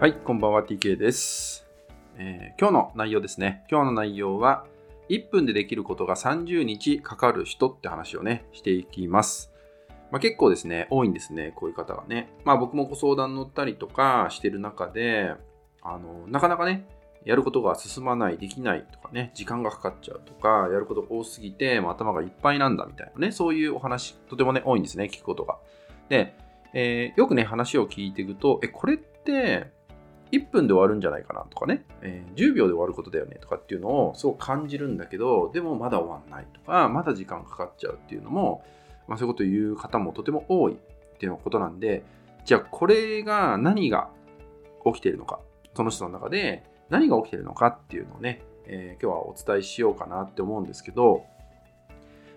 はい、こんばんは TK です、えー今日の内容ですね。今日の内容は1分でできることが30日かかる人って話をね、していきます。まあ、結構ですね、多いんですね、こういう方がね。まあ僕もご相談乗ったりとかしてる中で、あの、なかなかね、やることが進まない、できないとかね、時間がかかっちゃうとか、やること多すぎて、もう頭がいっぱいなんだみたいなね、そういうお話、とてもね、多いんですね、聞くことが。で、えーよくね、話を聞いていくと、え、これって、1分で終わるんじゃないかなとかね、えー10秒で終わることだよねとかっていうのをすごく感じるんだけど、でもまだ終わんないとか、まだ時間かかっちゃうっていうのも、まあ、そういうことを言う方もとても多いっていうことなんで、じゃあこれが何が起きているのか、その人の中で何が起きているのかっていうのをね、えー今日はお伝えしようかなって思うんですけど、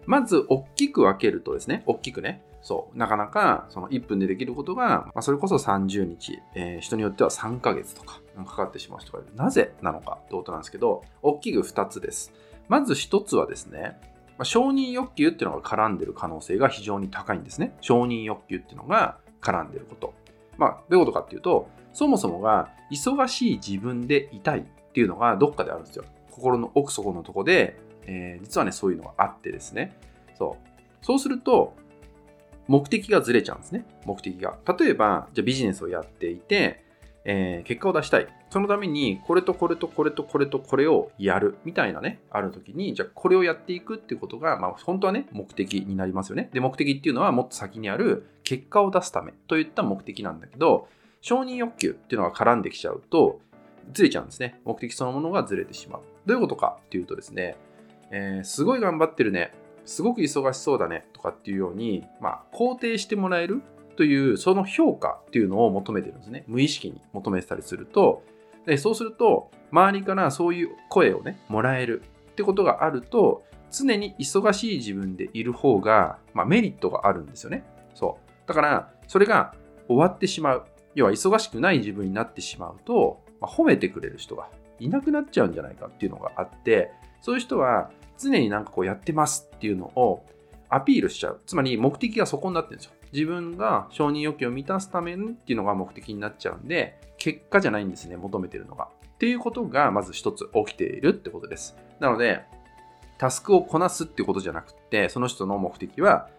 まず大きく分けるとですね、大きくね、そう、なかなかその1分でできることが、まあ、それこそ30日、えー人によっては3ヶ月とかかかってしまう人がいる。なぜなのかってことなんですけど、大きく2つです。まず1つはですね、まあ承認欲求っていうのが絡んでる可能性が非常に高いんですね。承認欲求っていうのが絡んでること。まあ、どういうことかっていうと、そもそもが忙しい自分でいたいっていうのがどっかであるんですよ。心の奥底のとこで、えー実はね、そういうのがあってですね。そう。そうすると、目的がずれちゃうんですね。目的が。例えば、じゃあビジネスをやっていて、えー結果を出したい。そのために、これとこれとこれとこれとこれをやるみたいなね、ある時に、じゃあこれをやっていくっていうことが、まあ本当はね、目的になりますよね。で、目的っていうのはもっと先にある結果を出すためといった目的なんだけど、承認欲求っていうのが絡んできちゃうと、ずれちゃうんですね。目的そのものがずれてしまう。どういうことかっていうとですね、えーすごい頑張ってるね、すごく忙しそうだねとかっていうように、まあ、肯定してもらえるという、その評価っていうのを求めてるんですね。無意識に求めてたりすると、でそうすると、周りからそういう声をね、もらえるってことがあると、常に忙しい自分でいる方が、まあ、メリットがあるんですよね。そう。だから、それが終わってしまう。要は忙しくない自分になってしまうと、まあ、褒めてくれる人がいなくなっちゃうんじゃないかっていうのがあって、そういう人は常になんかこうやってますっていうのをアピールしちゃう。つまり目的がそこになってるんですよ。自分が承認欲求を満たすためにっていうのが目的になっちゃうんで、結果じゃないんですね、求めてるのが。っていうことがまず一つ起きているってことです。なので、タスクをこなすってことじゃなくて、その人の目的は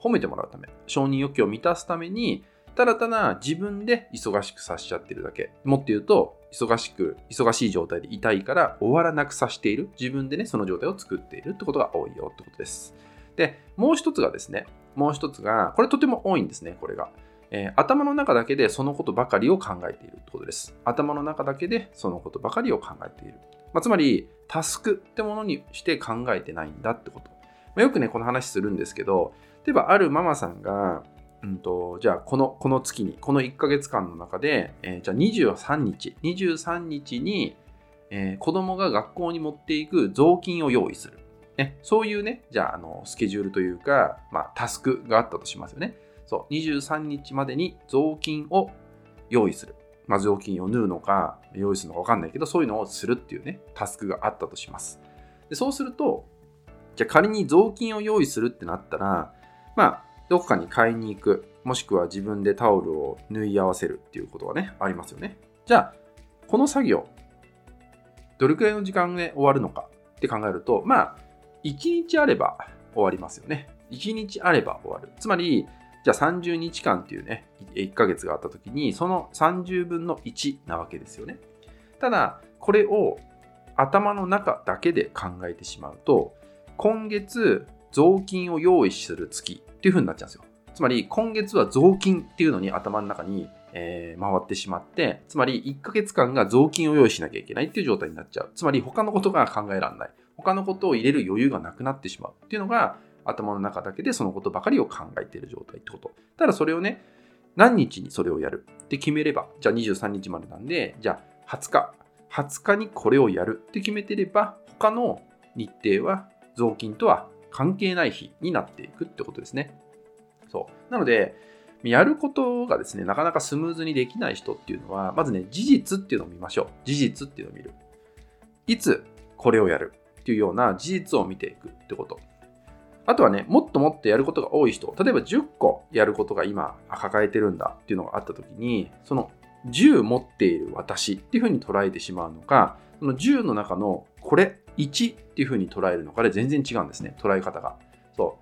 褒めてもらうため、承認欲求を満たすために、ただただ自分で忙しくさせちゃってるだけ。もっと言うと、忙しく、忙しい状態でいたいから終わらなくさせている。自分でね、その状態を作っているってことが多いよってことです。で、もう一つがですね、もう一つが、これとても多いんですね、これが。えー頭の中だけでそのことばかりを考えているってことです。頭の中だけでそのことばかりを考えている。まあ、つまり、タスクってものにして考えてないんだってこと。まあ、よくね、この話するんですけど、例えばあるママさんが、うんと、じゃあこの、この月に、この1ヶ月間の中で、えーじゃあ23日、23日に、えー子供が学校に持っていく雑巾を用意する。ね、そういうね、じゃあ、あの、スケジュールというか、まあ、タスクがあったとしますよね。そう、23日までに雑巾を用意する。まあ、雑巾を縫うのか、用意するのか分かんないけど、そういうのをするっていうね、タスクがあったとします。でそうすると、じゃあ仮に雑巾を用意するってなったら、まあ、どこかに買いに行く、もしくは自分でタオルを縫い合わせるっていうことがね、ありますよね。じゃあ、この作業、どれくらいの時間で終わるのかって考えると、まあ、1日あれば終わりますよね。1日あれば終わる。つまり、じゃあ30日間っていうね、1ヶ月があった時に、その30分の1なわけですよね。ただ、これを頭の中だけで考えてしまうと、今月雑巾を用意する月っていう風になっちゃうんですよ。つまり今月は雑巾っていうのに頭の中に、えー回ってしまって、つまり1ヶ月間が雑巾を用意しなきゃいけないっていう状態になっちゃう。つまり他のことが考えられない。他のことを入れる余裕がなくなってしまうっていうのが頭の中だけでそのことばかりを考えている状態ってこと。ただそれをね、何日にそれをやる？って決めれば、じゃあ23日までなんで、じゃあ20日、20日にこれをやるって決めてれば、他の日程は雑巾とは関係ない日になっていくってことですね。そう。なので、やることがですね、なかなかスムーズにできない人っていうのは、まずね、事実っていうのを見ましょう。事実っていうのを見る。いつこれをやるっていうような事実を見ていくってこと。あとはね、もっともっとやることが多い人、例えば10個やることが今抱えてるんだっていうのがあった時に、その10持っている私っていうふうに捉えてしまうのか、その10の中のこれ1っていうふうに捉えるのかで全然違うんですね、捉え方が。そ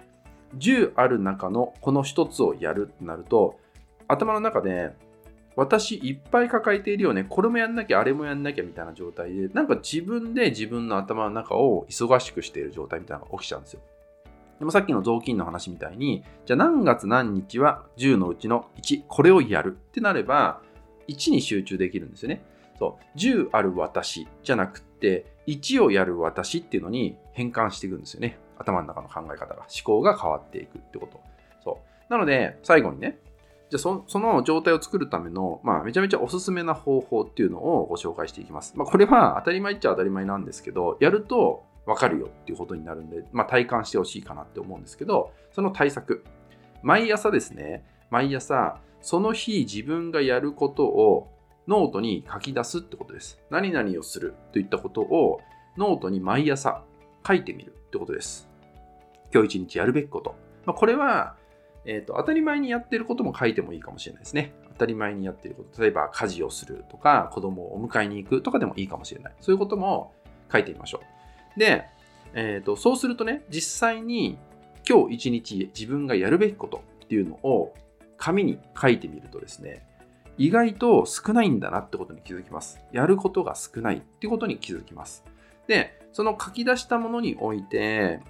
う。10ある中のこの1つをやるってなると、頭の中で私いっぱい抱えているよね。これもやんなきゃ、あれもやんなきゃみたいな状態で、なんか自分で自分の頭の中を忙しくしている状態みたいなのが起きちゃうんですよ。でもさっきの雑巾の話みたいに、じゃあ何月何日は10のうちの1、これをやるってなれば、1に集中できるんですよね。そう。10ある私じゃなくて、1をやる私っていうのに変換していくんですよね。頭の中の考え方が、思考が変わっていくってこと。そう。なので、最後にね、じゃあその状態を作るための、まあ、めちゃめちゃおすすめな方法っていうのをご紹介していきます。まあ、これは当たり前っちゃ当たり前なんですけど、やるとわかるよっていうことになるんで、まあ、体感してほしいかなって思うんですけど、その対策。毎朝ですね、毎朝、その日自分がやることをノートに書き出すってことです。何々をするといったことをノートに毎朝書いてみるってことです。今日一日やるべきこと。まあ、これはえーと、当たり前にやってることも書いてもいいかもしれないですね。当たり前にやってること。例えば家事をするとか、子供をお迎えに行くとかでもいいかもしれない。そういうことも書いてみましょう。で、えーと、そうするとね、実際に今日一日自分がやるべきことっていうのを紙に書いてみるとですね、意外と少ないんだなってことに気づきます。やることが少ないってことに気づきます。で、その書き出したものにおいて、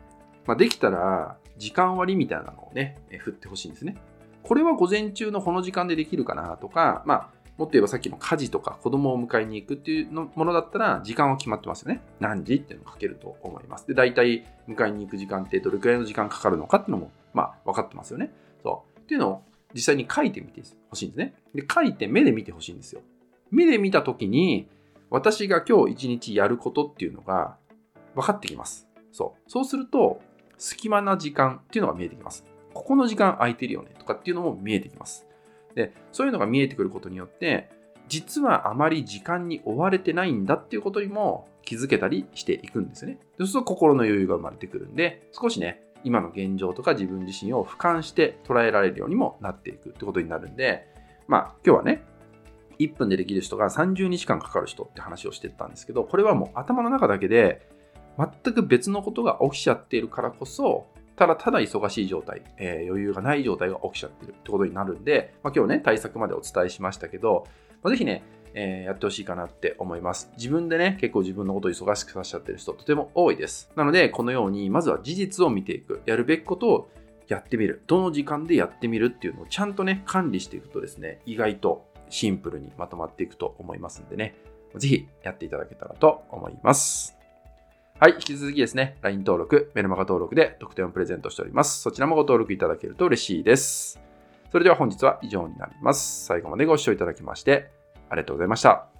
まあ、できたら時間割みたいなのをね、振ってほしいんですね。これは午前中のこの時間でできるかなとか、まあ、もっと言えばさっきの家事とか子供を迎えに行くっていうのものだったら時間は決まってますよね。何時っていうのを書けると思います。で、大体迎えに行く時間ってどれくらいの時間かかるのかっていうのも、まあ、分かってますよね。そう。っていうのを実際に書いてみてほしいんですね。で、書いて目で見てほしいんですよ。目で見たときに、私が今日一日やることっていうのが分かってきます。そう。そうすると、隙間な時間っていうのが見えてきます。ここの時間空いてるよねとかっていうのも見えてきます。で、そういうのが見えてくることによって、実はあまり時間に追われてないんだっていうことにも気づけたりしていくんですね。そうすると心の余裕が生まれてくるんで、少しね、今の現状とか自分自身を俯瞰して捉えられるようにもなっていくってことになるんで、まあ今日はね、1分でできる人が30日間かかる人って話をしてたんですけど、これはもう頭の中だけで全く別のことが起きちゃっているからこそ、ただただ忙しい状態、えー、余裕がない状態が起きちゃってるってことになるんで、まあ、今日ね、対策までお伝えしましたけど、まあ、ぜひね、えー、やってほしいかなって思います。自分でね、結構自分のことを忙しくさせちゃってる人とても多いです。なので、このように、まずは事実を見ていく。やるべきことをやってみる。どの時間でやってみるっていうのをちゃんとね、管理していくとですね、意外とシンプルにまとまっていくと思いますんでね、ぜひやっていただけたらと思います。はい、引き続きですね、LINE 登録、メルマガ登録で特典をプレゼントしております。そちらもご登録いただけると嬉しいです。それでは本日は以上になります。最後までご視聴いただきましてありがとうございました。